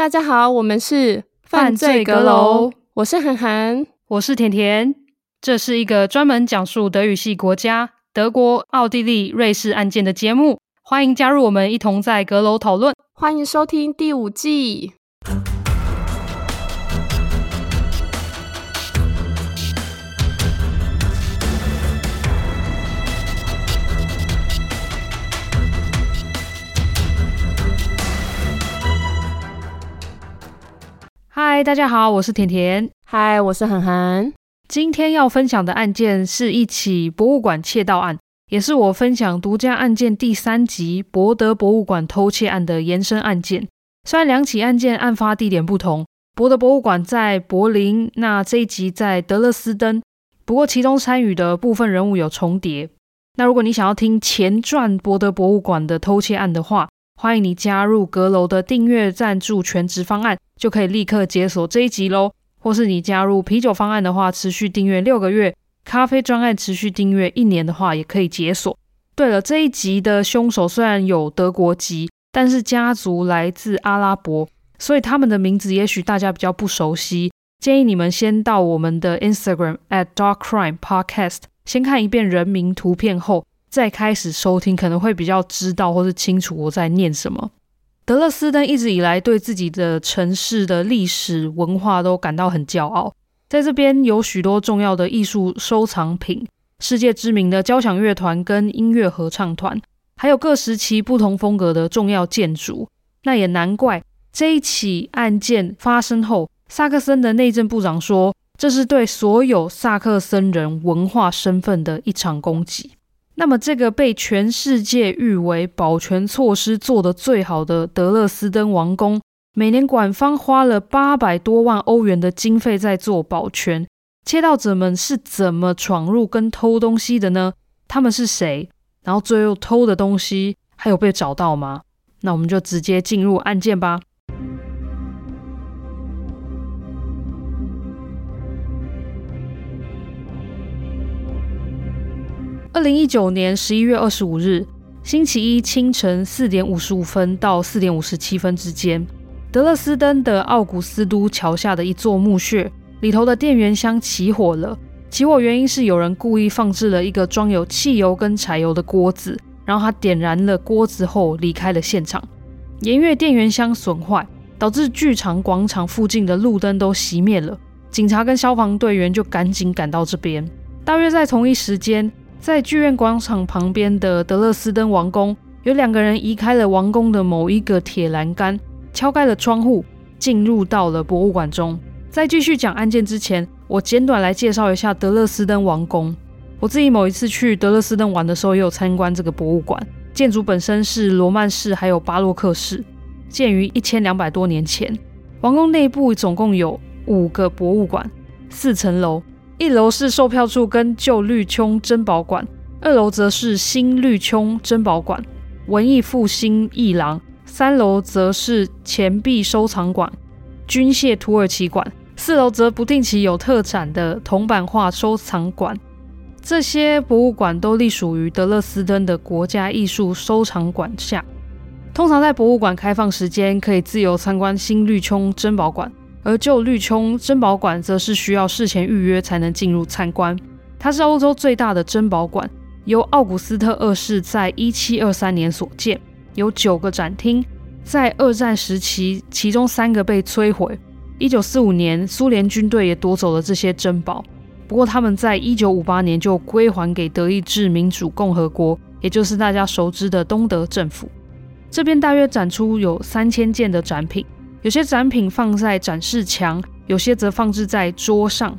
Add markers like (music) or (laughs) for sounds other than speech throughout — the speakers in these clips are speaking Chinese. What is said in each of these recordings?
大家好，我们是犯罪阁楼，我是涵涵，我是甜甜。这是一个专门讲述德语系国家德国、奥地利、瑞士案件的节目，欢迎加入我们一同在阁楼讨论。欢迎收听第五季。嗨，大家好，我是甜甜。嗨，我是涵涵。今天要分享的案件是一起博物馆窃盗案，也是我分享独家案件第三集博德博物馆偷窃案的延伸案件。虽然两起案件案发地点不同，博德博物馆在柏林，那这一集在德勒斯登，不过其中参与的部分人物有重叠。那如果你想要听前传博德博物馆的偷窃案的话，欢迎你加入阁楼的订阅赞助全职方案，就可以立刻解锁这一集喽。或是你加入啤酒方案的话，持续订阅六个月；咖啡专案持续订阅一年的话，也可以解锁。对了，这一集的凶手虽然有德国籍，但是家族来自阿拉伯，所以他们的名字也许大家比较不熟悉。建议你们先到我们的 Instagram at Dark Crime Podcast，先看一遍人名图片后。再开始收听，可能会比较知道或是清楚我在念什么。德勒斯登一直以来对自己的城市的历史文化都感到很骄傲，在这边有许多重要的艺术收藏品、世界知名的交响乐团跟音乐合唱团，还有各时期不同风格的重要建筑。那也难怪这一起案件发生后，萨克森的内政部长说，这是对所有萨克森人文化身份的一场攻击。那么，这个被全世界誉为保全措施做得最好的德勒斯登王宫，每年馆方花了八百多万欧元的经费在做保全。窃盗者们是怎么闯入跟偷东西的呢？他们是谁？然后最后偷的东西还有被找到吗？那我们就直接进入案件吧。二零一九年十一月二十五日，星期一清晨四点五十五分到四点五十七分之间，德勒斯登的奥古斯都桥下的一座墓穴里头的电源箱起火了。起火原因是有人故意放置了一个装有汽油跟柴油的锅子，然后他点燃了锅子后离开了现场。盐月电源箱损坏，导致剧场广场附近的路灯都熄灭了。警察跟消防队员就赶紧赶到这边。大约在同一时间。在剧院广场旁边的德勒斯登王宫，有两个人移开了王宫的某一个铁栏杆，敲开了窗户，进入到了博物馆中。在继续讲案件之前，我简短来介绍一下德勒斯登王宫。我自己某一次去德勒斯登玩的时候，也有参观这个博物馆。建筑本身是罗曼式还有巴洛克式，建于一千两百多年前。王宫内部总共有五个博物馆，四层楼。一楼是售票处跟旧绿穹珍宝馆，二楼则是新绿穹珍宝馆、文艺复兴艺廊，三楼则是钱币收藏馆、军械土耳其馆，四楼则不定期有特展的铜版画收藏馆。这些博物馆都隶属于德勒斯登的国家艺术收藏馆下。通常在博物馆开放时间，可以自由参观新绿穹珍宝馆。而旧绿穹珍宝馆则是需要事前预约才能进入参观。它是欧洲最大的珍宝馆，由奥古斯特二世在一七二三年所建，有九个展厅。在二战时期，其中三个被摧毁。一九四五年，苏联军队也夺走了这些珍宝。不过，他们在一九五八年就归还给德意志民主共和国，也就是大家熟知的东德政府。这边大约展出有三千件的展品。有些展品放在展示墙，有些则放置在桌上。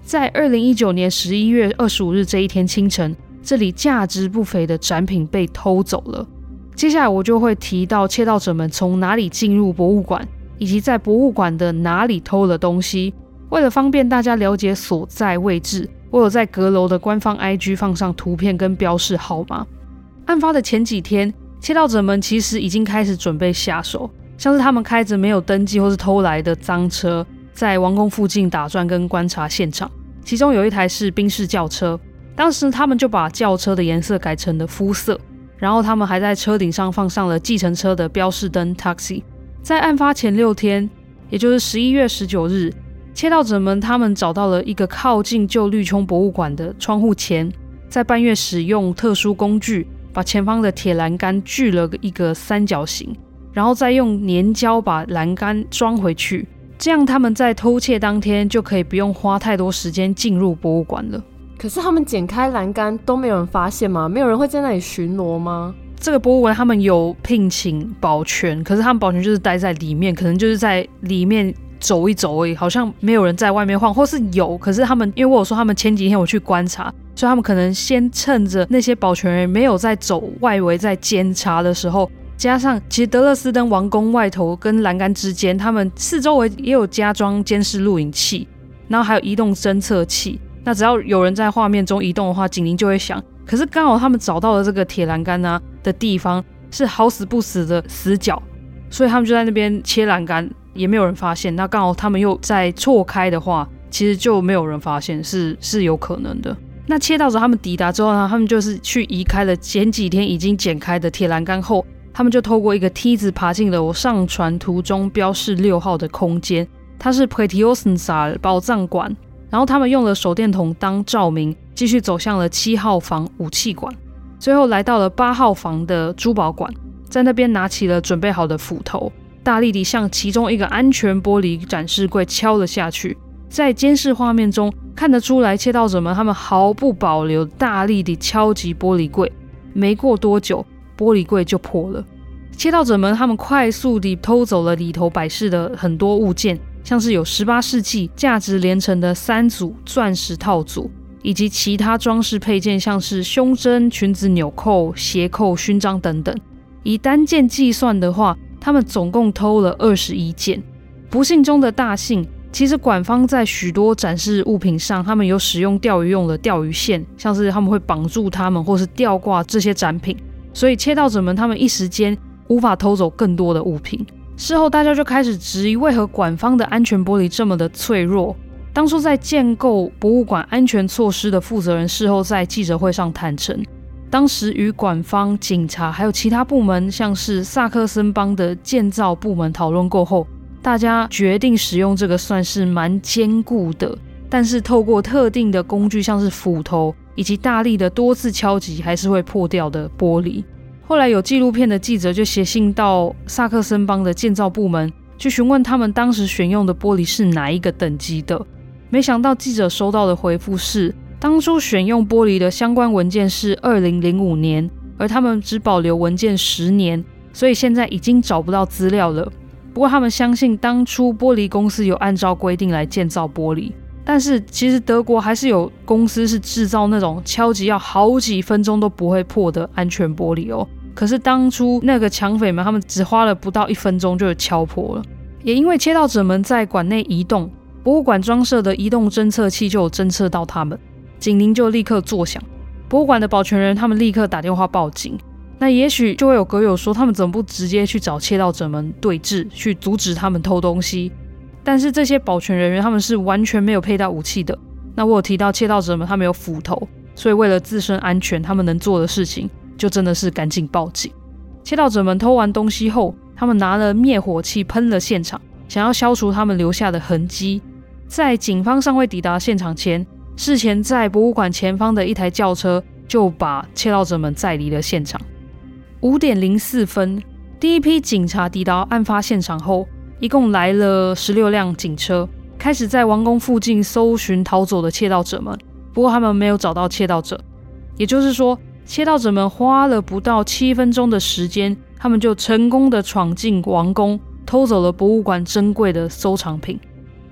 在二零一九年十一月二十五日这一天清晨，这里价值不菲的展品被偷走了。接下来我就会提到窃盗者们从哪里进入博物馆，以及在博物馆的哪里偷了东西。为了方便大家了解所在位置，我有在阁楼的官方 IG 放上图片跟标示号码。案发的前几天，窃盗者们其实已经开始准备下手。像是他们开着没有登记或是偷来的赃车，在王宫附近打转跟观察现场。其中有一台是宾士轿车，当时他们就把轿车的颜色改成了肤色，然后他们还在车顶上放上了计程车的标示灯 taxi。在案发前六天，也就是十一月十九日，窃盗者们他们找到了一个靠近旧绿穹博物馆的窗户前，在半夜使用特殊工具把前方的铁栏杆锯了一个三角形，然后再用粘胶把栏杆装回去。这样他们在偷窃当天就可以不用花太多时间进入博物馆了。可是他们剪开栏杆都没有人发现吗？没有人会在那里巡逻吗？这个博物馆他们有聘请保全，可是他们保全就是待在里面，可能就是在里面走一走而已，好像没有人在外面晃，或是有，可是他们因为我有说他们前几天我去观察，所以他们可能先趁着那些保全人没有在走外围在监察的时候。加上，其实德勒斯登王宫外头跟栏杆之间，他们四周围也有加装监视录影器，然后还有移动侦测器。那只要有人在画面中移动的话，警铃就会响。可是刚好他们找到了这个铁栏杆啊的地方是好死不死的死角，所以他们就在那边切栏杆，也没有人发现。那刚好他们又在错开的话，其实就没有人发现，是是有可能的。那窃盗者他们抵达之后呢，他们就是去移开了前几天已经剪开的铁栏杆后。他们就透过一个梯子爬进了我上传图中标示六号的空间，它是 Pretiostensaal 宝藏馆。然后他们用了手电筒当照明，继续走向了七号房武器馆，最后来到了八号房的珠宝馆，在那边拿起了准备好的斧头，大力地向其中一个安全玻璃展示柜敲了下去。在监视画面中看得出来，窃盗者们他们毫不保留大力地敲击玻璃柜，没过多久。玻璃柜就破了，窃盗者们他们快速地偷走了里头摆饰的很多物件，像是有十八世纪价值连城的三组钻石套组，以及其他装饰配件，像是胸针、裙子纽扣、鞋扣、勋章等等。以单件计算的话，他们总共偷了二十一件。不幸中的大幸，其实馆方在许多展示物品上，他们有使用钓鱼用的钓鱼线，像是他们会绑住他们，或是吊挂这些展品。所以窃盗者们他们一时间无法偷走更多的物品。事后大家就开始质疑，为何馆方的安全玻璃这么的脆弱？当初在建构博物馆安全措施的负责人事后在记者会上坦承，当时与馆方、警察还有其他部门，像是萨克森邦的建造部门讨论过后，大家决定使用这个算是蛮坚固的，但是透过特定的工具，像是斧头。以及大力的多次敲击还是会破掉的玻璃。后来有纪录片的记者就写信到萨克森邦的建造部门，去询问他们当时选用的玻璃是哪一个等级的。没想到记者收到的回复是，当初选用玻璃的相关文件是二零零五年，而他们只保留文件十年，所以现在已经找不到资料了。不过他们相信当初玻璃公司有按照规定来建造玻璃。但是其实德国还是有公司是制造那种敲击要好几分钟都不会破的安全玻璃哦。可是当初那个抢匪们，他们只花了不到一分钟就敲破了。也因为窃盗者们在馆内移动，博物馆装设的移动侦测器就有侦测到他们，警铃就立刻作响。博物馆的保全人他们立刻打电话报警。那也许就会有阁友说，他们怎么不直接去找窃盗者们对峙，去阻止他们偷东西？但是这些保全人员他们是完全没有佩戴武器的。那我有提到窃盗者们他们有斧头，所以为了自身安全，他们能做的事情就真的是赶紧报警。窃盗者们偷完东西后，他们拿了灭火器喷了现场，想要消除他们留下的痕迹。在警方尚未抵达现场前，事前在博物馆前方的一台轿车就把窃盗者们载离了现场。五点零四分，第一批警察抵达案发现场后。一共来了十六辆警车，开始在王宫附近搜寻逃走的窃盗者们。不过他们没有找到窃盗者，也就是说，窃盗者们花了不到七分钟的时间，他们就成功的闯进王宫，偷走了博物馆珍贵的收藏品。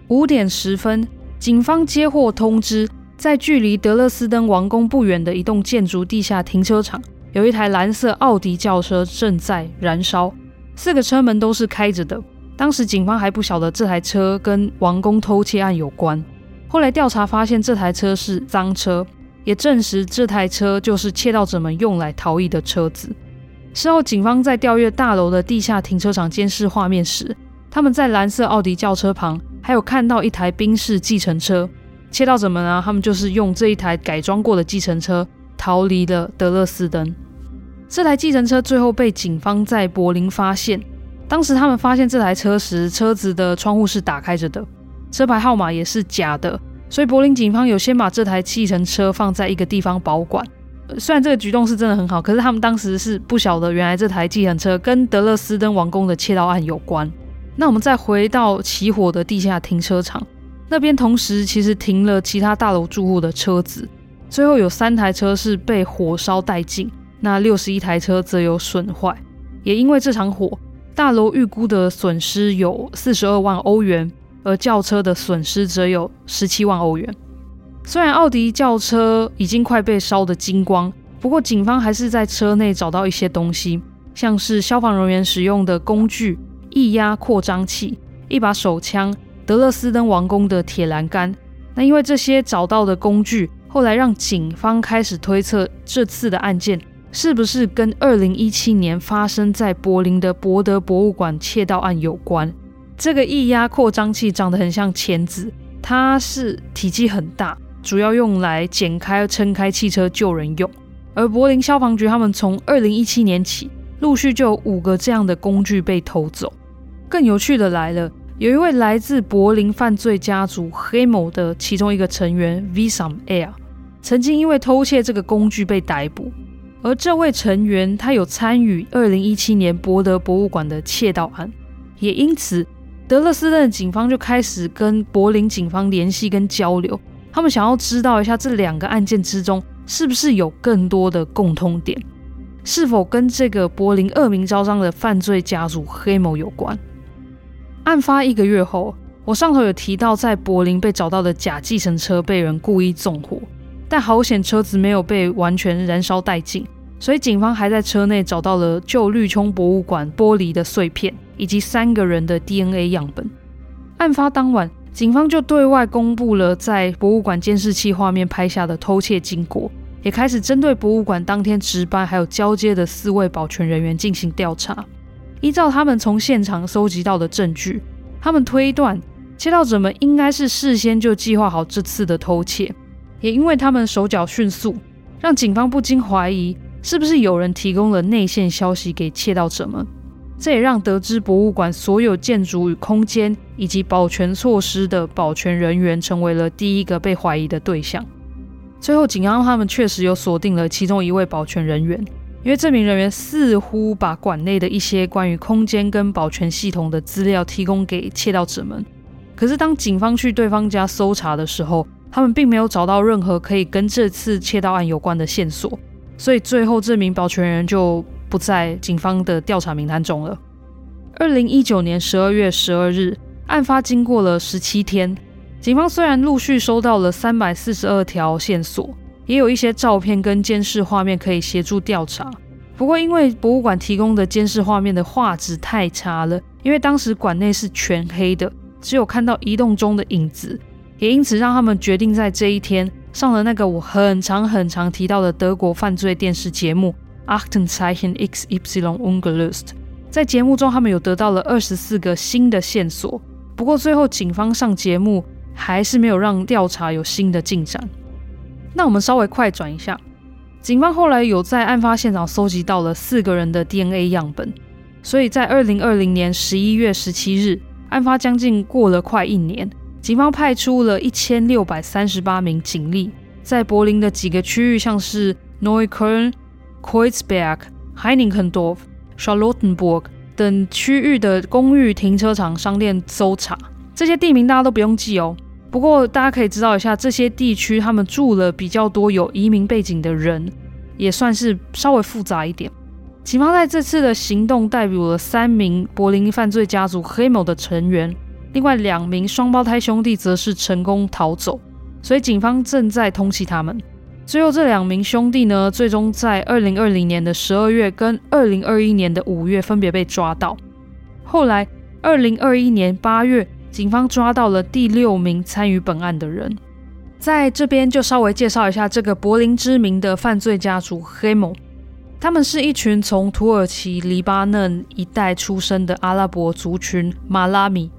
五点十分，警方接获通知，在距离德勒斯登王宫不远的一栋建筑地下停车场，有一台蓝色奥迪轿车正在燃烧，四个车门都是开着的。当时警方还不晓得这台车跟王宫偷窃案有关，后来调查发现这台车是赃车，也证实这台车就是窃盗者们用来逃逸的车子。事后，警方在调阅大楼的地下停车场监视画面时，他们在蓝色奥迪轿车旁还有看到一台宾士计程车。窃盗者们啊，他们就是用这一台改装过的计程车逃离了德勒斯登。这台计程车最后被警方在柏林发现。当时他们发现这台车时，车子的窗户是打开着的，车牌号码也是假的，所以柏林警方有先把这台计程车放在一个地方保管。虽然这个举动是真的很好，可是他们当时是不晓得原来这台计程车跟德勒斯登王宫的窃盗案有关。那我们再回到起火的地下停车场，那边同时其实停了其他大楼住户的车子，最后有三台车是被火烧殆尽，那六十一台车则有损坏。也因为这场火，大楼预估的损失有四十二万欧元，而轿车的损失则有十七万欧元。虽然奥迪轿车已经快被烧得精光，不过警方还是在车内找到一些东西，像是消防人员使用的工具、液压扩张器、一把手枪、德勒斯登王宫的铁栏杆。那因为这些找到的工具，后来让警方开始推测这次的案件。是不是跟二零一七年发生在柏林的博德博物馆窃盗案有关？这个液压扩张器长得很像钳子，它是体积很大，主要用来剪开、撑开汽车救人用。而柏林消防局他们从二零一七年起，陆续就有五个这样的工具被偷走。更有趣的来了，有一位来自柏林犯罪家族黑某的其中一个成员 Visam Air，曾经因为偷窃这个工具被逮捕。而这位成员，他有参与2017年博德博物馆的窃盗案，也因此，德勒斯顿警方就开始跟柏林警方联系跟交流，他们想要知道一下这两个案件之中是不是有更多的共通点，是否跟这个柏林恶名昭彰的犯罪家族黑某有关。案发一个月后，我上头有提到，在柏林被找到的假计程车被人故意纵火。但好险，车子没有被完全燃烧殆尽，所以警方还在车内找到了旧绿穹博物馆玻璃的碎片，以及三个人的 DNA 样本。案发当晚，警方就对外公布了在博物馆监视器画面拍下的偷窃经过，也开始针对博物馆当天值班还有交接的四位保全人员进行调查。依照他们从现场搜集到的证据，他们推断窃盗者们应该是事先就计划好这次的偷窃。也因为他们手脚迅速，让警方不禁怀疑是不是有人提供了内线消息给窃盗者们。这也让得知博物馆所有建筑与空间以及保全措施的保全人员成为了第一个被怀疑的对象。最后，警方他们确实有锁定了其中一位保全人员，因为这名人员似乎把馆内的一些关于空间跟保全系统的资料提供给窃盗者们。可是，当警方去对方家搜查的时候，他们并没有找到任何可以跟这次窃盗案有关的线索，所以最后这名保全人就不在警方的调查名单中了。二零一九年十二月十二日，案发经过了十七天，警方虽然陆续收到了三百四十二条线索，也有一些照片跟监视画面可以协助调查，不过因为博物馆提供的监视画面的画质太差了，因为当时馆内是全黑的，只有看到移动中的影子。也因此让他们决定在这一天上了那个我很常很常提到的德国犯罪电视节目《Aktenzeichen XY Ungelöst》。在节目中，他们有得到了二十四个新的线索。不过最后警方上节目还是没有让调查有新的进展。那我们稍微快转一下，警方后来有在案发现场搜集到了四个人的 DNA 样本，所以在二零二零年十一月十七日，案发将近过了快一年。警方派出了一千六百三十八名警力，在柏林的几个区域，像是 Neukölln、Kreuzberg、Heininkendorf、Charlottenburg 等区域的公寓、停车场、商店搜查。这些地名大家都不用记哦。不过大家可以知道一下，这些地区他们住了比较多有移民背景的人，也算是稍微复杂一点。警方在这次的行动逮捕了三名柏林犯罪家族黑某的成员。另外两名双胞胎兄弟则是成功逃走，所以警方正在通缉他们。最后这两名兄弟呢，最终在二零二零年的十二月跟二零二一年的五月分别被抓到。后来二零二一年八月，警方抓到了第六名参与本案的人。在这边就稍微介绍一下这个柏林知名的犯罪家族黑某，他们是一群从土耳其、黎巴嫩一带出生的阿拉伯族群马拉米。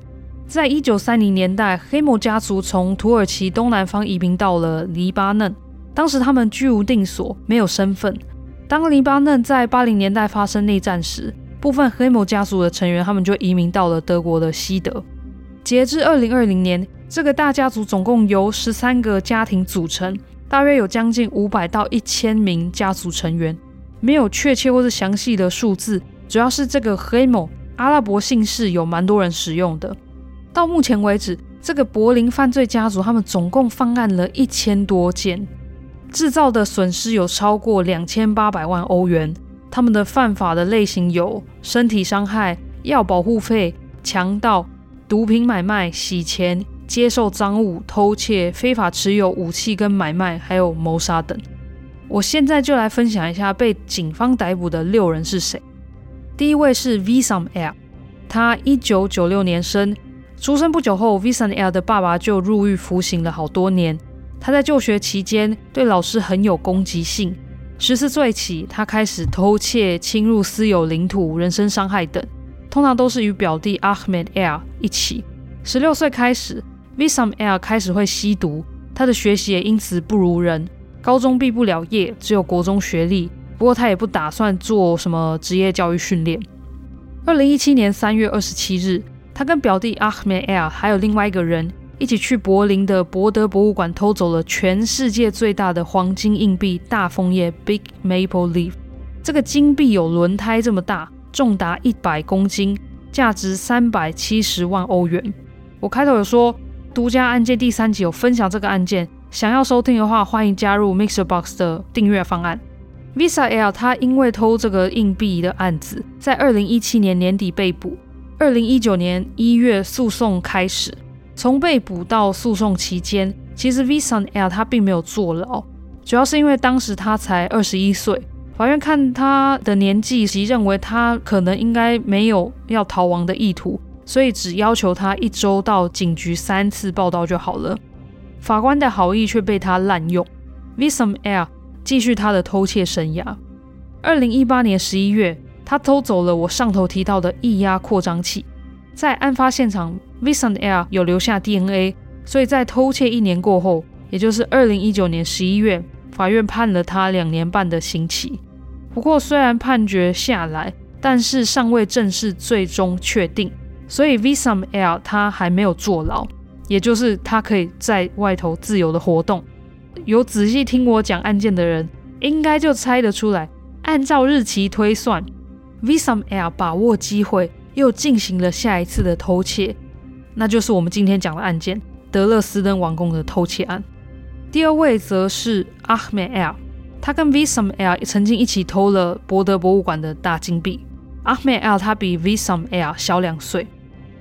在一九三零年代，黑某家族从土耳其东南方移民到了黎巴嫩。当时他们居无定所，没有身份。当黎巴嫩在八零年代发生内战时，部分黑姆家族的成员他们就移民到了德国的西德。截至二零二零年，这个大家族总共由十三个家庭组成，大约有将近五百到一千名家族成员，没有确切或是详细的数字，主要是这个黑姆阿拉伯姓氏有蛮多人使用的。到目前为止，这个柏林犯罪家族他们总共犯案了一千多件，制造的损失有超过两千八百万欧元。他们的犯法的类型有身体伤害、要保护费、强盗、毒品买卖、洗钱、接受赃物、偷窃、非法持有武器跟买卖，还有谋杀等。我现在就来分享一下被警方逮捕的六人是谁。第一位是 Visam L，他一九九六年生。出生不久后，Wissam R 的爸爸就入狱服刑了好多年。他在就学期间对老师很有攻击性。十四岁起，他开始偷窃、侵入私有领土、人身伤害等，通常都是与表弟 Ahmed R 一起。十六岁开始，Wissam R 开始会吸毒，他的学习也因此不如人，高中毕不了业，只有国中学历。不过他也不打算做什么职业教育训练。二零一七年三月二十七日。他跟表弟 Ahmed R 还有另外一个人一起去柏林的博德博物馆偷走了全世界最大的黄金硬币大枫叶 Big Maple Leaf。这个金币有轮胎这么大，重达一百公斤，价值三百七十万欧元。我开头有说独家案件第三集有分享这个案件，想要收听的话，欢迎加入 MixerBox 的订阅方案。Visa L 他因为偷这个硬币的案子，在二零一七年年底被捕。二零一九年一月，诉讼开始。从被捕到诉讼期间，其实 Wissam R 他并没有坐牢，主要是因为当时他才二十一岁。法院看他的年纪，及认为他可能应该没有要逃亡的意图，所以只要求他一周到警局三次报到就好了。法官的好意却被他滥用，Wissam R 继续他的偷窃生涯。二零一八年十一月。他偷走了我上头提到的液压扩张器，在案发现场，Wissam R 有留下 DNA，所以在偷窃一年过后，也就是二零一九年十一月，法院判了他两年半的刑期。不过，虽然判决下来，但是尚未正式最终确定，所以 Wissam R 他还没有坐牢，也就是他可以在外头自由的活动。有仔细听我讲案件的人，应该就猜得出来，按照日期推算。Wissam R 把握机会，又进行了下一次的偷窃，那就是我们今天讲的案件——德勒斯登王宫的偷窃案。第二位则是 Ahmed R，他跟 Wissam R 曾经一起偷了博德博物馆的大金币。Ahmed R 他比 Wissam R 小两岁，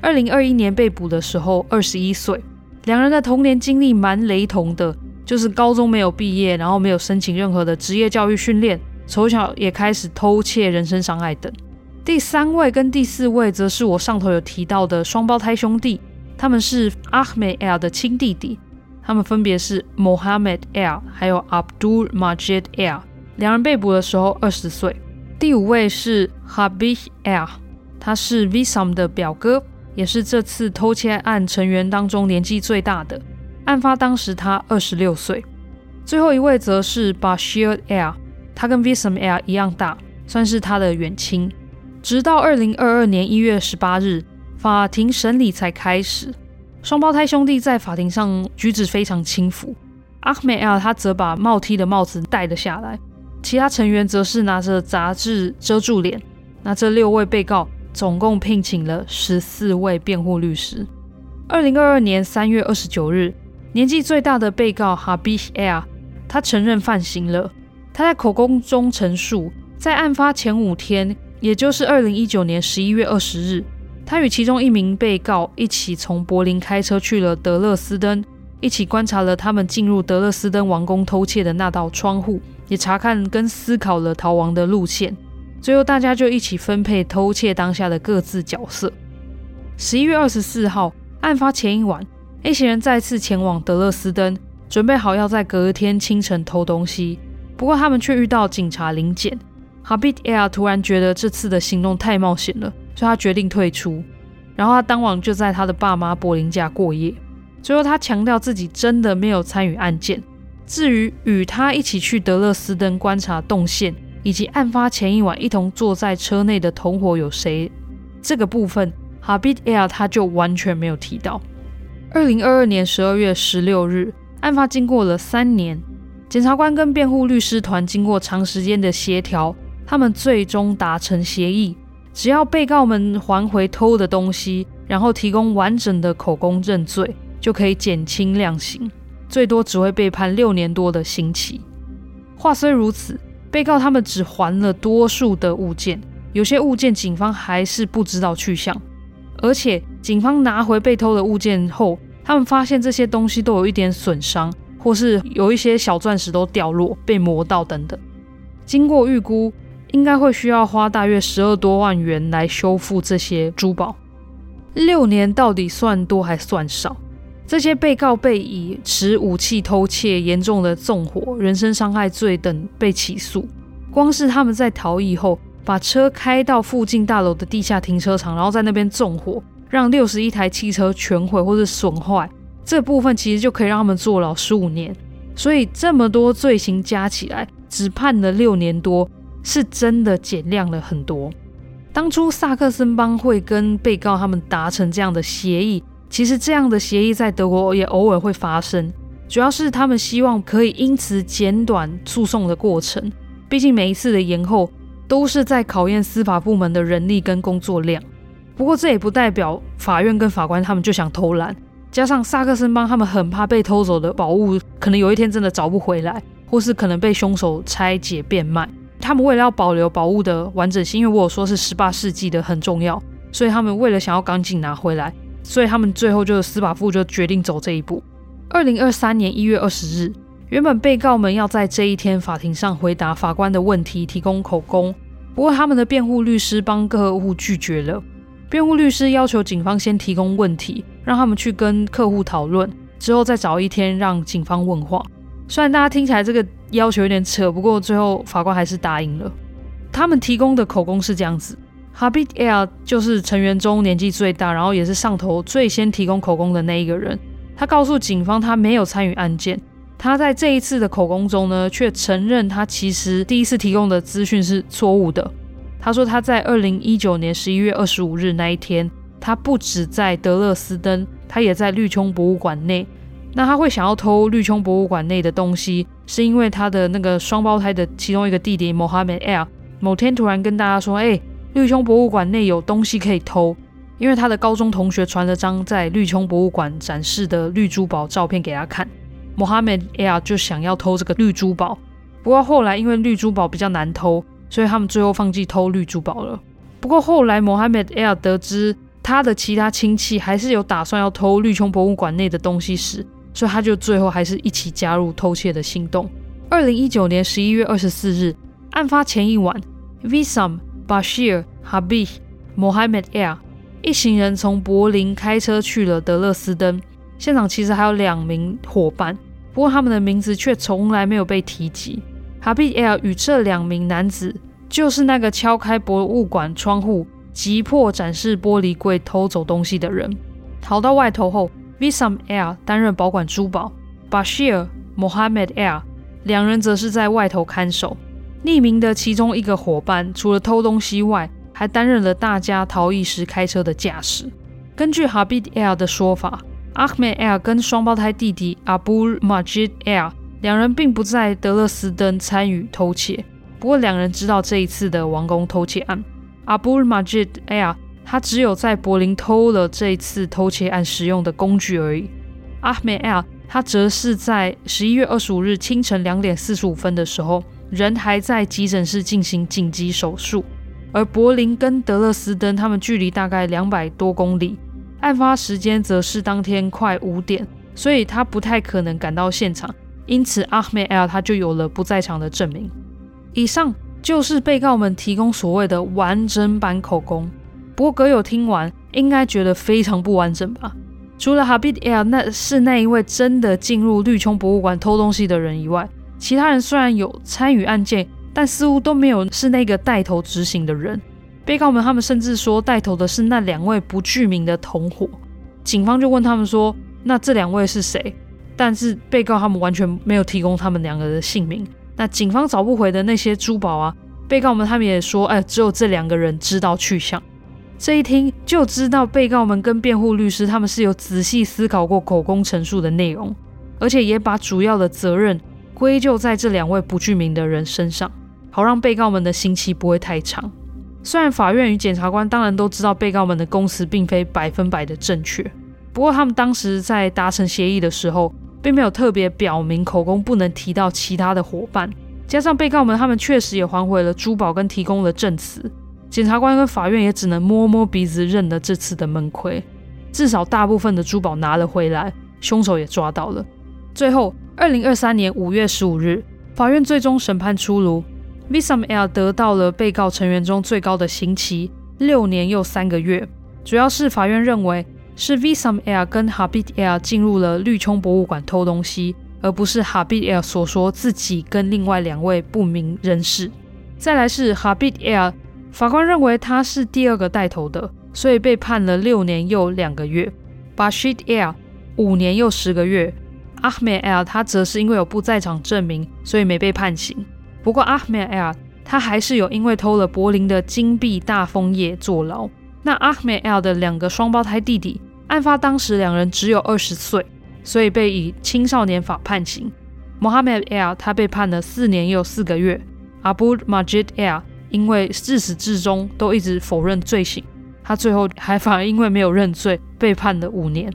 二零二一年被捕的时候二十一岁。两人的童年经历蛮雷同的，就是高中没有毕业，然后没有申请任何的职业教育训练。从小也开始偷窃、人身伤害等。第三位跟第四位则是我上头有提到的双胞胎兄弟，他们是 Ahmed L 的亲弟弟，他们分别是 Mohammed L 还有 Abdul Majid L，。两人被捕的时候二十岁。第五位是 Habib L，他是 Visam 的表哥，也是这次偷窃案成员当中年纪最大的。案发当时他二十六岁。最后一位则是 Bashir L，。他跟 Wissam R 一样大，算是他的远亲。直到二零二二年一月十八日，法庭审理才开始。双胞胎兄弟在法庭上举止非常轻浮。Ahmed L 他则把帽 T 的帽子戴了下来，其他成员则是拿着杂志遮住脸。那这六位被告总共聘请了十四位辩护律师。二零二二年三月二十九日，年纪最大的被告 Habib R 他承认犯行了。他在口供中陈述，在案发前五天，也就是二零一九年十一月二十日，他与其中一名被告一起从柏林开车去了德勒斯登，一起观察了他们进入德勒斯登王宫偷窃的那道窗户，也查看跟思考了逃亡的路线。最后，大家就一起分配偷窃当下的各自角色。十一月二十四号，案发前一晚，A 嫌人再次前往德勒斯登，准备好要在隔天清晨偷东西。不过他们却遇到警察临检，Habib R 突然觉得这次的行动太冒险了，所以他决定退出。然后他当晚就在他的爸妈柏林家过夜。最后他强调自己真的没有参与案件。至于与他一起去德勒斯登观察动线，以及案发前一晚一同坐在车内的同伙有谁，这个部分 Habib Air 他就完全没有提到。二零二二年十二月十六日，案发经过了三年，检察官跟辩护律师团经过长时间的协调，他们最终达成协议，只要被告们还回偷的东西，然后提供完整的口供认罪，就可以减轻量刑，最多只会被判六年多的刑期。话虽如此，被告他们只还了多数的物件，有些物件警方还是不知道去向。而且，警方拿回被偷的物件后，他们发现这些东西都有一点损伤，或是有一些小钻石都掉落、被磨到等等。经过预估，应该会需要花大约十二多万元来修复这些珠宝。六年到底算多还算少？这些被告被以持武器偷窃、严重的纵火、人身伤害罪等被起诉。光是他们在逃逸后，把车开到附近大楼的地下停车场，然后在那边纵火，让六十一台汽车全毁或是损坏，这部分其实就可以让他们坐牢十五年。所以这么多罪行加起来，只判了六年多，是真的减量了很多。当初萨克森帮会跟被告他们达成这样的协议。其实这样的协议在德国也偶尔会发生，主要是他们希望可以因此减短诉讼的过程。毕竟每一次的延后都是在考验司法部门的人力跟工作量。不过这也不代表法院跟法官他们就想偷懒。加上萨克森帮他们很怕被偷走的宝物可能有一天真的找不回来，或是可能被凶手拆解变卖。他们为了要保留宝物的完整性，因为我有说是十八世纪的很重要，所以他们为了想要赶紧拿回来。所以他们最后就司法部就决定走这一步。二零二三年一月二十日，原本被告们要在这一天法庭上回答法官的问题，提供口供。不过他们的辩护律师帮客户拒绝了。辩护律师要求警方先提供问题，让他们去跟客户讨论，之后再找一天让警方问话。虽然大家听起来这个要求有点扯，不过最后法官还是答应了。他们提供的口供是这样子。Habib Air 就是成员中年纪最大，然后也是上头最先提供口供的那一个人。他告诉警方，他没有参与案件。他在这一次的口供中呢，却承认他其实第一次提供的资讯是错误的。他说他在二零一九年十一月二十五日那一天，他不止在德勒斯登，他也在绿穹博物馆内。那他会想要偷绿穹博物馆内的东西，是因为他的那个双胞胎的其中一个弟弟 Mohamed Air 某天突然跟大家说：“哎。”绿穹博物馆内有东西可以偷，因为他的高中同学传了张在绿穹博物馆展示的绿珠宝照片给他看。Mohamed Air 就想要偷这个绿珠宝，不过后来因为绿珠宝比较难偷，所以他们最后放弃偷绿珠宝了。不过后来，Mohammed Air 得知他的其他亲戚还是有打算要偷绿穹博物馆内的东西时，所以他就最后还是一起加入偷窃的行动。二零一九年十一月二十四日，案发前一晚，Visam Bashir Habib Mohamed Air 一行人从柏林开车去了德勒斯登，现场其实还有两名伙伴，不过他们的名字却从来没有被提及。Habib Air 与这两名男子就是那个敲开博物馆窗户、击破展示玻璃柜偷走东西的人。逃到外头后，Visam Air 担任保管珠宝，Bashir、Mohammed Air 两人则是在外头看守。匿名的其中一个伙伴，除了偷东西外，还担任了大家逃逸时开车的驾驶。根据 Habib Air 的说法，Ahmed Air 跟双胞胎弟弟 Abul Majid Air 两人并不在德勒斯登参与偷窃，不过两人知道这一次的王宫偷窃案。Abul Majid Air 他只有在柏林偷了这一次偷窃案使用的工具而已。Ahmed Air 他则是在十一月二十五日清晨两点四十五分的时候。人还在急诊室进行紧急手术，而柏林跟德勒斯登他们距离大概两百多公里，案发时间则是当天快五点，所以他不太可能赶到现场，因此 Ahmed Al 他就有了不在场的证明。以上就是被告们提供所谓的完整版口供，不过阁友听完应该觉得非常不完整吧？除了 Habib Air 那是那一位真的进入绿穹博物馆偷东西的人以外。其他人虽然有参与案件，但似乎都没有是那个带头执行的人。被告们他们甚至说带头的是那两位不具名的同伙。警方就问他们说：“那这两位是谁？”但是被告他们完全没有提供他们两个的姓名。那警方找不回的那些珠宝啊，被告们他们也说，哎，只有这两个人知道去向。这一听就知道被告们跟辩护律师他们是有仔细思考过口供陈述的内容，而且也把主要的责任归咎在这两位不具名的人身上，好让被告们的刑期不会太长。虽然法院与检察官当然都知道被告们的供词并非百分百的正确，不过他们当时在达成协议的时候，并没有特别表明口供不能提到其他的伙伴。加上被告们他们确实也还回了珠宝跟提供了证词，检察官跟法院也只能摸摸鼻子认了这次的闷亏。至少大部分的珠宝拿了回来，凶手也抓到了。最后，二零二三年五月十五日，法院最终审判出炉。Wissam Air 得到了被告成员中最高的刑期，六年又三个月。主要是法院认为是 Visam Air 跟 Habib Air 进入了绿冲博物馆偷东西，而不是 Habib Air 所说自己跟另外两位不明人士。再来是 Habib Air，法官认为他是第二个带头的，所以被判了六年又两个月。Bashir Air 五年又十个月。Ahmed Air 他则是因为有不在场证明，所以没被判刑。不过，Ahmed L 他还是有因为偷了柏林的金币大枫叶坐牢。那 Ahmed L 的两个双胞胎弟弟，案发当时两人只有二十岁，所以被以青少年法判刑。Mohammed L 他被判了四年又四个月。，Abu Majid L 因为自始至终都一直否认罪行，他最后还反而因为没有认罪被判了五年。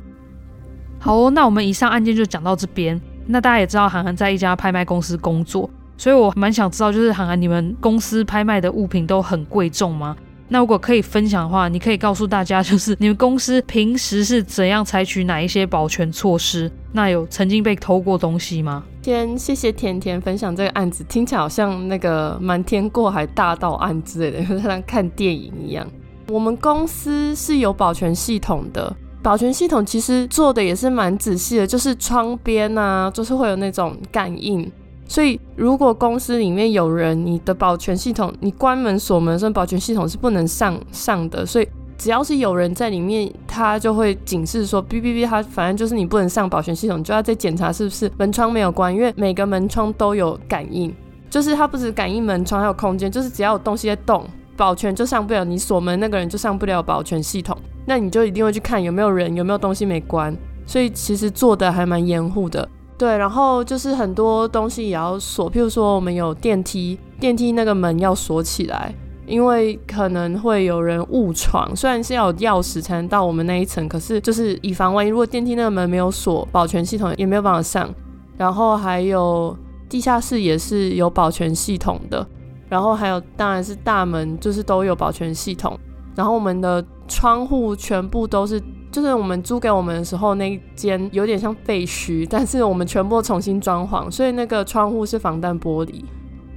好哦，那我们以上案件就讲到这边。那大家也知道，涵涵在一家拍卖公司工作。所以我蛮想知道，就是涵涵，你们公司拍卖的物品都很贵重吗？那如果可以分享的话，你可以告诉大家，(laughs) 就是你们公司平时是怎样采取哪一些保全措施？那有曾经被偷过东西吗？先谢谢甜甜分享这个案子，听起来好像那个瞒天过海大盗案之类的，(laughs) 像看电影一样。我们公司是有保全系统的，保全系统其实做的也是蛮仔细的，就是窗边啊，就是会有那种感应。所以，如果公司里面有人，你的保全系统，你关门锁门的时候，保全系统是不能上上的。所以，只要是有人在里面，他就会警示说，哔哔哔，他反正就是你不能上保全系统，你就要再检查是不是门窗没有关，因为每个门窗都有感应，(laughs) 就是它不止感应门窗，还有空间，就是只要有东西在动，保全就上不了，你锁门那个人就上不了保全系统，那你就一定会去看有没有人，有没有东西没关。所以，其实做的还蛮严酷的。对，然后就是很多东西也要锁，譬如说我们有电梯，电梯那个门要锁起来，因为可能会有人误闯。虽然是要有钥匙才能到我们那一层，可是就是以防万一，如果电梯那个门没有锁，保全系统也没有办法上。然后还有地下室也是有保全系统的，然后还有当然是大门，就是都有保全系统。然后我们的窗户全部都是。就是我们租给我们的时候，那间有点像废墟，但是我们全部重新装潢，所以那个窗户是防弹玻璃。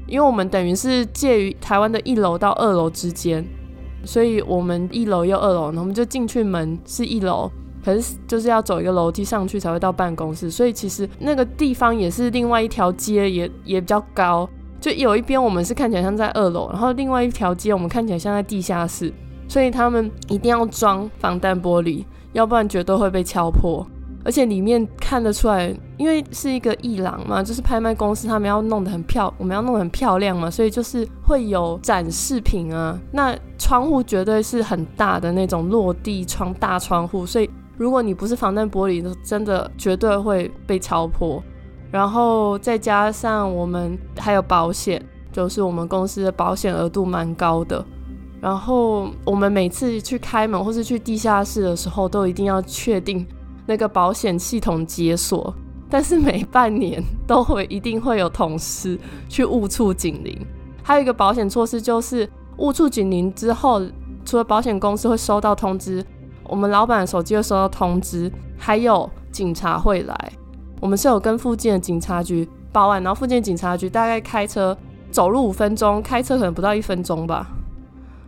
因为我们等于是介于台湾的一楼到二楼之间，所以我们一楼又二楼，然后我们就进去门是一楼，可是就是要走一个楼梯上去才会到办公室，所以其实那个地方也是另外一条街，也也比较高。就有一边我们是看起来像在二楼，然后另外一条街我们看起来像在地下室，所以他们一定要装防弹玻璃。要不然绝对会被敲破，而且里面看得出来，因为是一个艺廊嘛，就是拍卖公司，他们要弄得很漂，我们要弄得很漂亮嘛，所以就是会有展示品啊。那窗户绝对是很大的那种落地窗大窗户，所以如果你不是防弹玻璃，真的绝对会被敲破。然后再加上我们还有保险，就是我们公司的保险额度蛮高的。然后我们每次去开门或是去地下室的时候，都一定要确定那个保险系统解锁。但是每半年都会一定会有同事去误触警铃。还有一个保险措施就是误触警铃之后，除了保险公司会收到通知，我们老板手机会收到通知，还有警察会来。我们是有跟附近的警察局报案，然后附近的警察局大概开车走路五分钟，开车可能不到一分钟吧。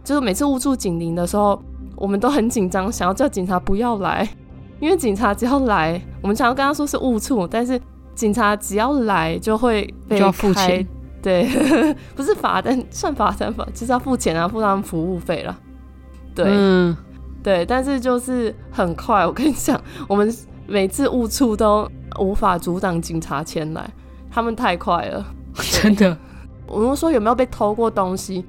就是每次误触警铃的时候，我们都很紧张，想要叫警察不要来，因为警察只要来，我们常常跟他说是误触，但是警察只要来就会被开，就要付钱，对，(laughs) 不是罚单，算罚单吧，就是要付钱啊，付他们服务费了，对，嗯，对，但是就是很快，我跟你讲，我们每次误触都无法阻挡警察前来，他们太快了，(laughs) 真的。我们说有没有被偷过东西？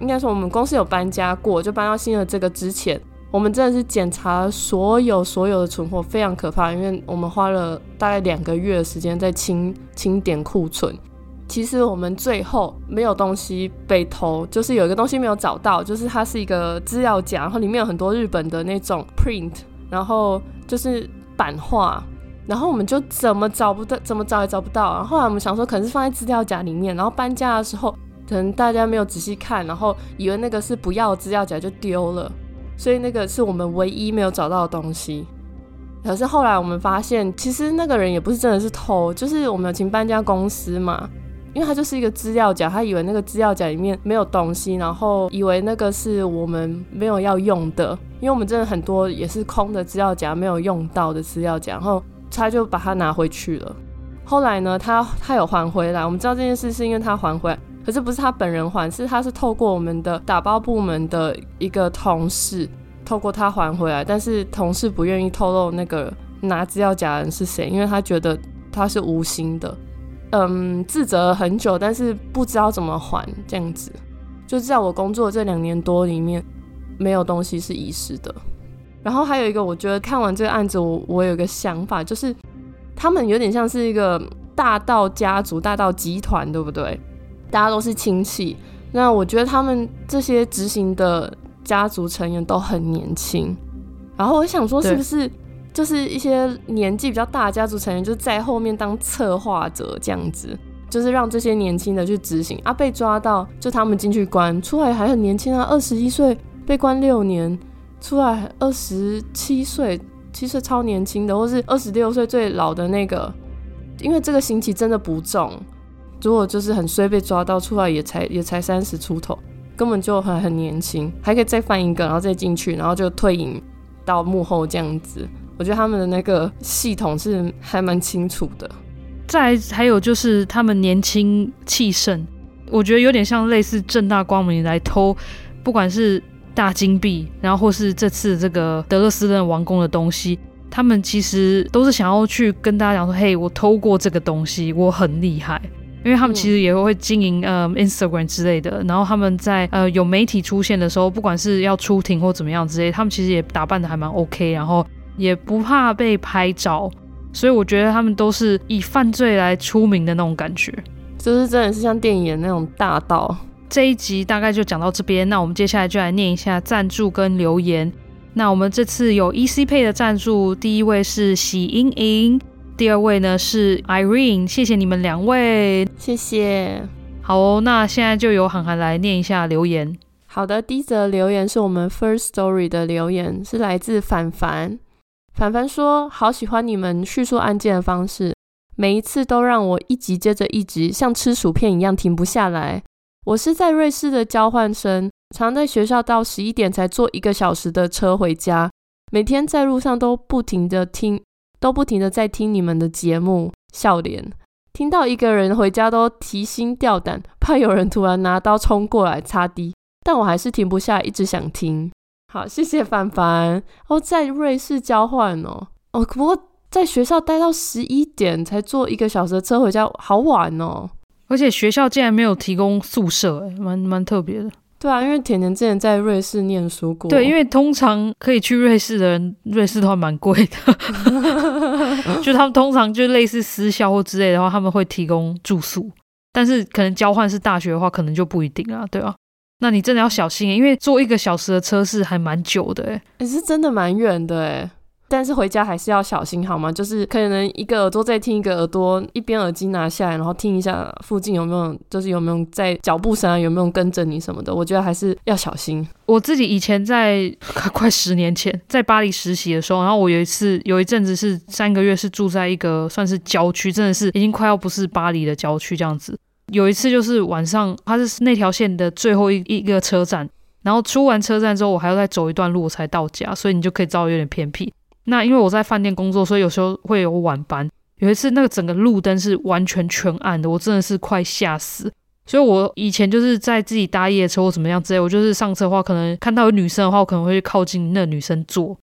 应该说我们公司有搬家过，就搬到新的这个之前，我们真的是检查所有所有的存货，非常可怕，因为我们花了大概两个月的时间在清清点库存。其实我们最后没有东西被偷，就是有一个东西没有找到，就是它是一个资料夹，然后里面有很多日本的那种 print，然后就是版画，然后我们就怎么找不到，怎么找也找不到。然后后来我们想说，可能是放在资料夹里面，然后搬家的时候，可能大家没有仔细看，然后以为那个是不要的资料夹就丢了，所以那个是我们唯一没有找到的东西。可是后来我们发现，其实那个人也不是真的是偷，就是我们有请搬家公司嘛。因为他就是一个资料夹，他以为那个资料夹里面没有东西，然后以为那个是我们没有要用的，因为我们真的很多也是空的资料夹，没有用到的资料夹，然后他就把它拿回去了。后来呢，他他有还回来，我们知道这件事是因为他还回来，可是不是他本人还，是他是透过我们的打包部门的一个同事，透过他还回来，但是同事不愿意透露那个拿资料夹的人是谁，因为他觉得他是无心的。嗯，自责了很久，但是不知道怎么还，这样子。就在我工作这两年多里面，没有东西是遗失的。然后还有一个，我觉得看完这个案子，我我有一个想法，就是他们有点像是一个大盗家族、大盗集团，对不对？大家都是亲戚。那我觉得他们这些执行的家族成员都很年轻。然后我想说，是不是？就是一些年纪比较大的家族成员，就在后面当策划者这样子，就是让这些年轻的去执行啊。被抓到就他们进去关，出来还很年轻啊，二十一岁被关六年，出来二十七岁，其实超年轻的，或是二十六岁最老的那个，因为这个刑期真的不重，如果就是很衰被抓到，出来也才也才三十出头，根本就很很年轻，还可以再翻一个，然后再进去，然后就退隐到幕后这样子。我觉得他们的那个系统是 (laughs) 还蛮清楚的。再还有就是他们年轻气盛，我觉得有点像类似正大光明来偷，不管是大金币，然后或是这次这个德勒斯顿王宫的东西，他们其实都是想要去跟大家讲说：“嘿，我偷过这个东西，我很厉害。”因为他们其实也会经营呃 Instagram 之类的，然后他们在呃有媒体出现的时候，不管是要出庭或怎么样之类，他们其实也打扮得还蛮 OK，然后。也不怕被拍照，所以我觉得他们都是以犯罪来出名的那种感觉，就是真的是像电影那种大盗。这一集大概就讲到这边，那我们接下来就来念一下赞助跟留言。那我们这次有 ECPay 的赞助，第一位是喜盈盈，第二位呢是 Irene，谢谢你们两位，谢谢。好哦，那现在就由涵涵来念一下留言。好的，第一则留言是我们 First Story 的留言，是来自凡凡。凡凡说：“好喜欢你们叙述案件的方式，每一次都让我一集接着一集，像吃薯片一样停不下来。我是在瑞士的交换生，常在学校到十一点才坐一个小时的车回家，每天在路上都不停的听，都不停的在听你们的节目。笑脸，听到一个人回家都提心吊胆，怕有人突然拿刀冲过来插低，但我还是停不下，一直想听。”好，谢谢凡凡哦，在瑞士交换哦，哦，不过在学校待到十一点才坐一个小时的车回家，好晚哦。而且学校竟然没有提供宿舍，哎，蛮蛮特别的。对啊，因为甜甜之前在瑞士念书过。对，因为通常可以去瑞士的人，瑞士都还蛮贵的。(laughs) 就他们通常就类似私校或之类的话，他们会提供住宿，但是可能交换是大学的话，可能就不一定啊，对吧？那你真的要小心，因为坐一个小时的车是还蛮久的，哎，也是真的蛮远的，哎。但是回家还是要小心，好吗？就是可能一个耳朵再听一个耳朵，一边耳机拿下来，然后听一下附近有没有，就是有没有在脚步声啊，有没有跟着你什么的。我觉得还是要小心。我自己以前在快十年前在巴黎实习的时候，然后我有一次有一阵子是三个月是住在一个算是郊区，真的是已经快要不是巴黎的郊区这样子。有一次就是晚上，它是那条线的最后一一个车站，然后出完车站之后，我还要再走一段路才到家，所以你就可以知道有点偏僻。那因为我在饭店工作，所以有时候会有晚班。有一次那个整个路灯是完全全暗的，我真的是快吓死。所以我以前就是在自己搭夜车或怎么样之类，我就是上车的话，可能看到有女生的话，我可能会靠近那女生坐，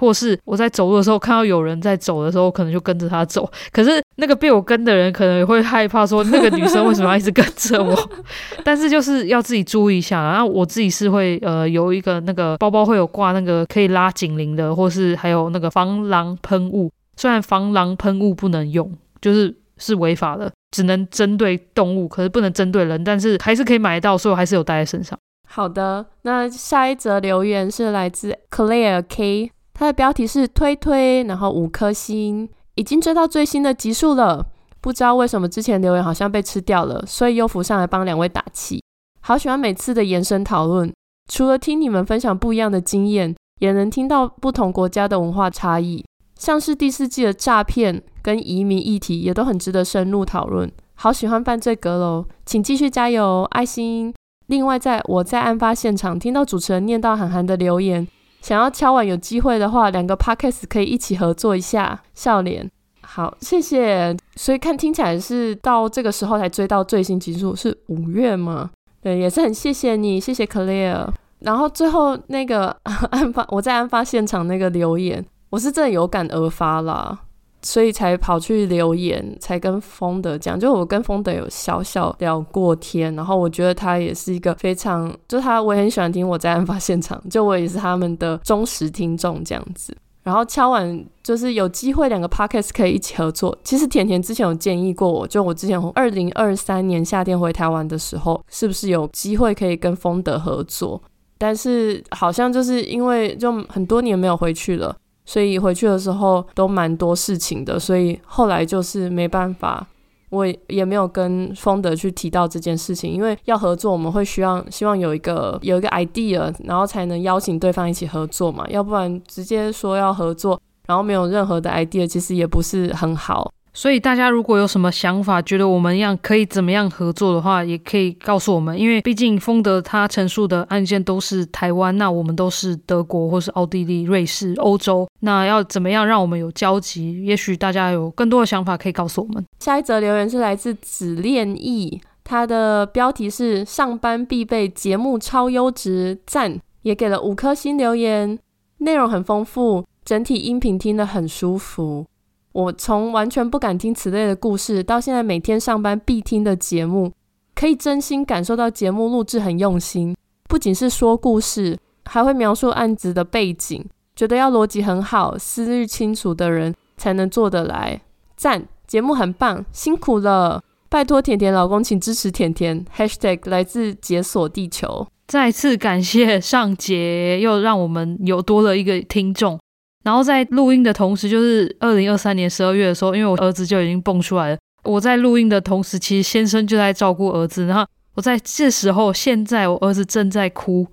或是我在走路的时候看到有人在走的时候，可能就跟着他走。可是那个被我跟的人可能也会害怕，说那个女生为什么要一直跟着我？(laughs) 但是就是要自己注意一下。然后我自己是会呃有一个那个包包会有挂那个可以拉警铃的，或是还有那个防狼喷雾。虽然防狼喷雾不能用，就是是违法的，只能针对动物，可是不能针对人，但是还是可以买到，所以我还是有带在身上。好的，那下一则留言是来自 Claire K。它的标题是推推，然后五颗星，已经追到最新的集数了。不知道为什么之前留言好像被吃掉了，所以又浮上来帮两位打气。好喜欢每次的延伸讨论，除了听你们分享不一样的经验，也能听到不同国家的文化差异，像是第四季的诈骗跟移民议题也都很值得深入讨论。好喜欢犯罪阁楼，请继续加油，爱心。另外，在我在案发现场听到主持人念到韩寒的留言。想要敲完，有机会的话，两个 podcast 可以一起合作一下。笑脸，好，谢谢。所以看听起来是到这个时候才追到最新集数，是五月吗？对，也是很谢谢你，谢谢 Claire。然后最后那个 (laughs) 案发，我在案发现场那个留言，我是真的有感而发啦。所以才跑去留言，才跟丰德讲。就我跟丰德有小小聊过天，然后我觉得他也是一个非常，就他我也很喜欢听我在案发现场，就我也是他们的忠实听众这样子。然后敲完就是有机会两个 podcast 可以一起合作。其实甜甜之前有建议过我，就我之前二零二三年夏天回台湾的时候，是不是有机会可以跟丰德合作？但是好像就是因为就很多年没有回去了。所以回去的时候都蛮多事情的，所以后来就是没办法，我也没有跟丰德去提到这件事情，因为要合作，我们会需要希望有一个有一个 idea，然后才能邀请对方一起合作嘛，要不然直接说要合作，然后没有任何的 idea，其实也不是很好。所以大家如果有什么想法，觉得我们要可以怎么样合作的话，也可以告诉我们。因为毕竟丰德他陈述的案件都是台湾，那我们都是德国或是奥地利、瑞士、欧洲，那要怎么样让我们有交集？也许大家有更多的想法可以告诉我们。下一则留言是来自子恋意，他的标题是“上班必备节目超优质赞”，也给了五颗星留言，内容很丰富，整体音频听得很舒服。我从完全不敢听此类的故事，到现在每天上班必听的节目，可以真心感受到节目录制很用心。不仅是说故事，还会描述案子的背景，觉得要逻辑很好、思虑清楚的人才能做得来。赞，节目很棒，辛苦了！拜托甜甜老公，请支持甜甜。Hashtag 来自解锁地球。再次感谢上节，又让我们有多了一个听众。然后在录音的同时，就是二零二三年十二月的时候，因为我儿子就已经蹦出来了。我在录音的同时，其实先生就在照顾儿子。然后我在这时候，现在我儿子正在哭，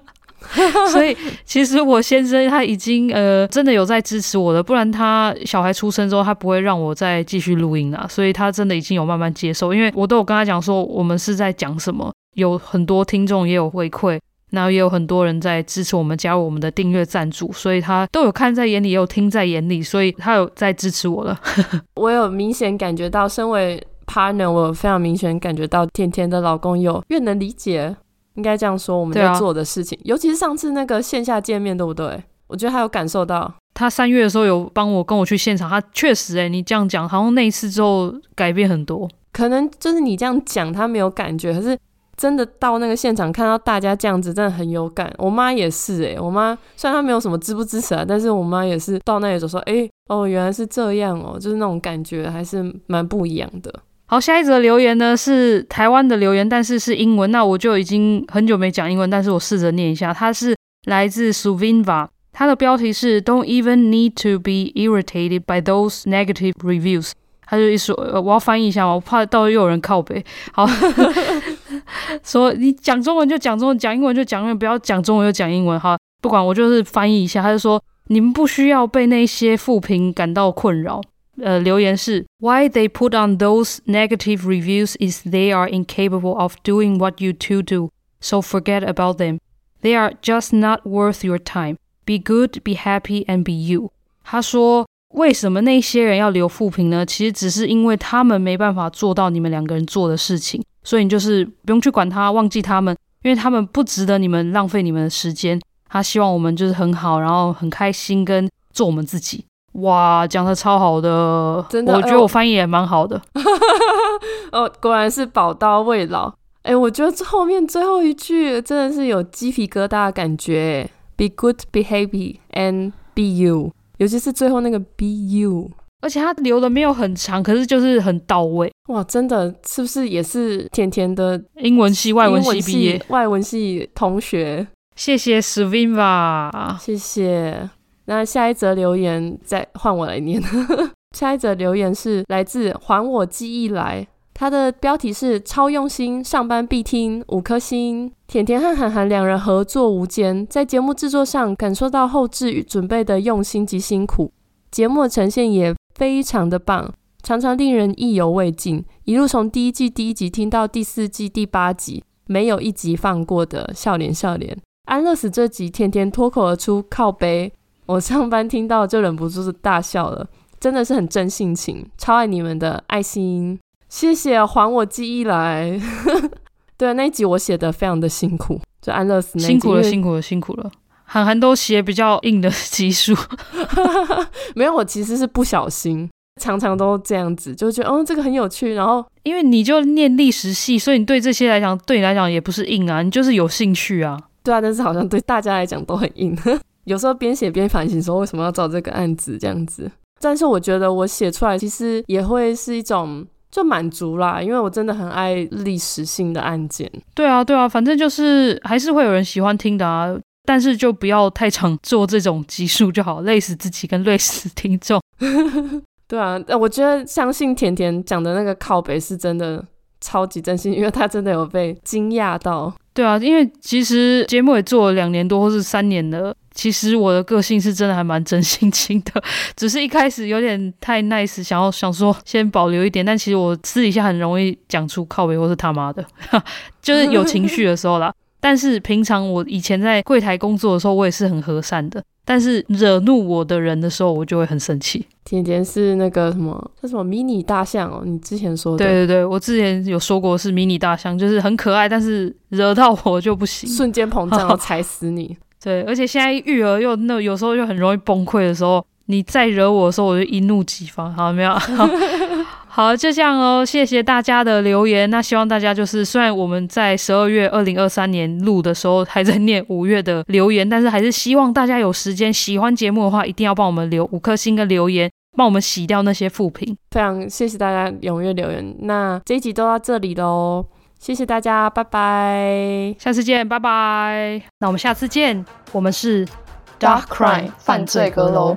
(laughs) 所以其实我先生他已经呃真的有在支持我了。不然他小孩出生之后，他不会让我再继续录音了。所以他真的已经有慢慢接受，因为我都有跟他讲说我们是在讲什么，有很多听众也有回馈。然后也有很多人在支持我们，加入我们的订阅赞助，所以他都有看在眼里，也有听在眼里，所以他有在支持我了。(laughs) 我有明显感觉到，身为 partner，我有非常明显感觉到甜甜的老公有越能理解，应该这样说我们在做的事情，啊、尤其是上次那个线下见面，对不对？我觉得他有感受到。他三月的时候有帮我跟我去现场，他确实哎，你这样讲，好像那一次之后改变很多。可能就是你这样讲，他没有感觉，可是。真的到那个现场看到大家这样子，真的很有感。我妈也是诶、我妈虽然她没有什么支不支持啊，但是我妈也是到那里就说：“哎、哦，原来是这样哦，就是那种感觉还是蛮不一样的。”好，下一则留言呢是台湾的留言，但是是英文。那我就已经很久没讲英文，但是我试着念一下。它是来自 Suvinva，它的标题是 “Don't even need to be irritated by those negative reviews”。他就一说，呃，我要翻译一下，我怕到时候又有人靠背。好。(laughs) 说你讲中文就讲中文，讲英文就讲英文，不要讲中文就讲英文哈。不管我就是翻译一下，他就说你们不需要被那些负评感到困扰。呃，留言是 Why they put on those negative reviews is they are incapable of doing what you two do, so forget about them. They are just not worth your time. Be good, be happy, and be you. 他说为什么那些人要留负评呢？其实只是因为他们没办法做到你们两个人做的事情。所以你就是不用去管他，忘记他们，因为他们不值得你们浪费你们的时间。他希望我们就是很好，然后很开心，跟做我们自己。哇，讲的超好的，真的，我觉得我翻译也蛮好的。(laughs) 哦，果然是宝刀未老。哎，我觉得后面最后一句真的是有鸡皮疙瘩的感觉。Be good, be happy, and be you。尤其是最后那个 be you，而且他留的没有很长，可是就是很到位。哇，真的是不是也是甜甜的英文系、外文系毕业？外文系同学，谢谢 Swimva，谢谢。那下一则留言再换我来念。(laughs) 下一则留言是来自还我记忆来，他的标题是超用心，上班必听，五颗星。甜甜和韩寒两人合作无间，在节目制作上感受到后制与准备的用心及辛苦，节目的呈现也非常的棒，常常令人意犹未尽。一路从第一季第一集听到第四季第八集，没有一集放过的，笑脸笑脸。安乐死这集，甜甜脱口而出靠背。我上班听到就忍不住大笑了，真的是很真性情，超爱你们的爱心，谢谢还我记忆来。(laughs) 对，那一集我写的非常的辛苦，就安乐死那集辛苦了，辛苦了，辛苦了。韩寒都写比较硬的集数，(laughs) 没有，我其实是不小心，常常都这样子，就觉得哦这个很有趣，然后因为你就念历史系，所以你对这些来讲，对你来讲也不是硬啊，你就是有兴趣啊。对啊，但是好像对大家来讲都很硬。(laughs) 有时候边写边反省，说为什么要找这个案子这样子。但是我觉得我写出来其实也会是一种就满足啦，因为我真的很爱历史性的案件。对啊，对啊，反正就是还是会有人喜欢听的啊。但是就不要太常做这种集数就好，累死自己跟累死听众。(laughs) 对啊，我觉得相信甜甜讲的那个靠北是真的超级真心，因为他真的有被惊讶到。对啊，因为其实节目也做了两年多或是三年了。其实我的个性是真的还蛮真性情的，(laughs) 只是一开始有点太 nice，想要想说先保留一点，但其实我私底下很容易讲出靠北或是他妈的，(laughs) 就是有情绪的时候啦。但是平常我以前在柜台工作的时候，我也是很和善的。但是惹怒我的人的时候，我就会很生气。甜甜是那个什么，叫什么迷你大象哦？你之前说的。对对对，我之前有说过是迷你大象，就是很可爱，但是惹到我就不行，瞬间膨胀，(laughs) 要踩死你。对，而且现在育儿又那有时候又很容易崩溃的时候，你再惹我的时候，我就一怒即发。好，没有，好，(laughs) 好，就这样哦。谢谢大家的留言。那希望大家就是，虽然我们在十二月二零二三年录的时候还在念五月的留言，但是还是希望大家有时间喜欢节目的话，一定要帮我们留五颗星跟留言，帮我们洗掉那些负评。非常谢谢大家踊跃留言。那这一集都到这里喽。谢谢大家，拜拜，下次见，拜拜。那我们下次见，我们是 Dark Crime 犯罪阁楼。